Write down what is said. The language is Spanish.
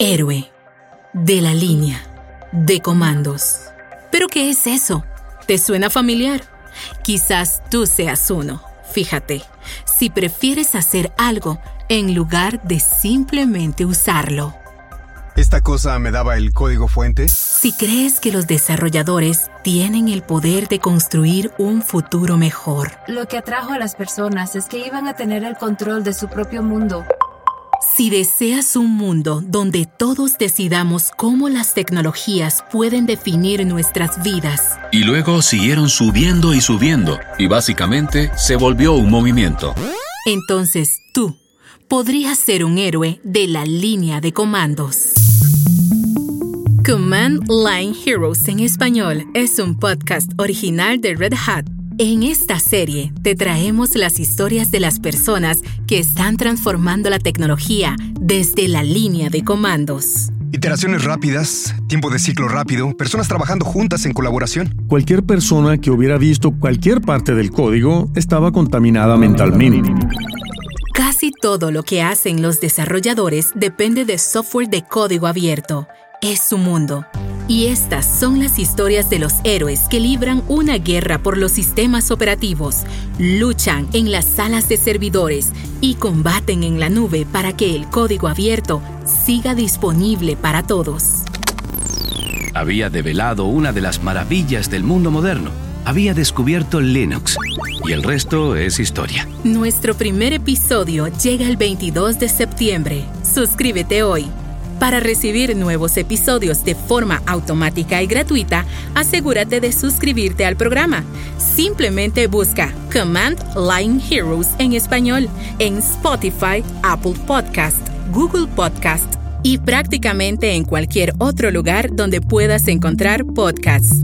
Héroe. De la línea. De comandos. ¿Pero qué es eso? ¿Te suena familiar? Quizás tú seas uno. Fíjate, si prefieres hacer algo en lugar de simplemente usarlo. ¿Esta cosa me daba el código fuente? Si crees que los desarrolladores tienen el poder de construir un futuro mejor. Lo que atrajo a las personas es que iban a tener el control de su propio mundo. Si deseas un mundo donde todos decidamos cómo las tecnologías pueden definir nuestras vidas. Y luego siguieron subiendo y subiendo, y básicamente se volvió un movimiento. Entonces tú podrías ser un héroe de la línea de comandos. Command Line Heroes en español es un podcast original de Red Hat. En esta serie te traemos las historias de las personas que están transformando la tecnología desde la línea de comandos. Iteraciones rápidas, tiempo de ciclo rápido, personas trabajando juntas en colaboración. Cualquier persona que hubiera visto cualquier parte del código estaba contaminada mentalmente. Casi todo lo que hacen los desarrolladores depende de software de código abierto es su mundo. Y estas son las historias de los héroes que libran una guerra por los sistemas operativos, luchan en las salas de servidores y combaten en la nube para que el código abierto siga disponible para todos. Había develado una de las maravillas del mundo moderno. Había descubierto Linux. Y el resto es historia. Nuestro primer episodio llega el 22 de septiembre. Suscríbete hoy. Para recibir nuevos episodios de forma automática y gratuita, asegúrate de suscribirte al programa. Simplemente busca Command Line Heroes en español en Spotify, Apple Podcast, Google Podcast y prácticamente en cualquier otro lugar donde puedas encontrar podcasts.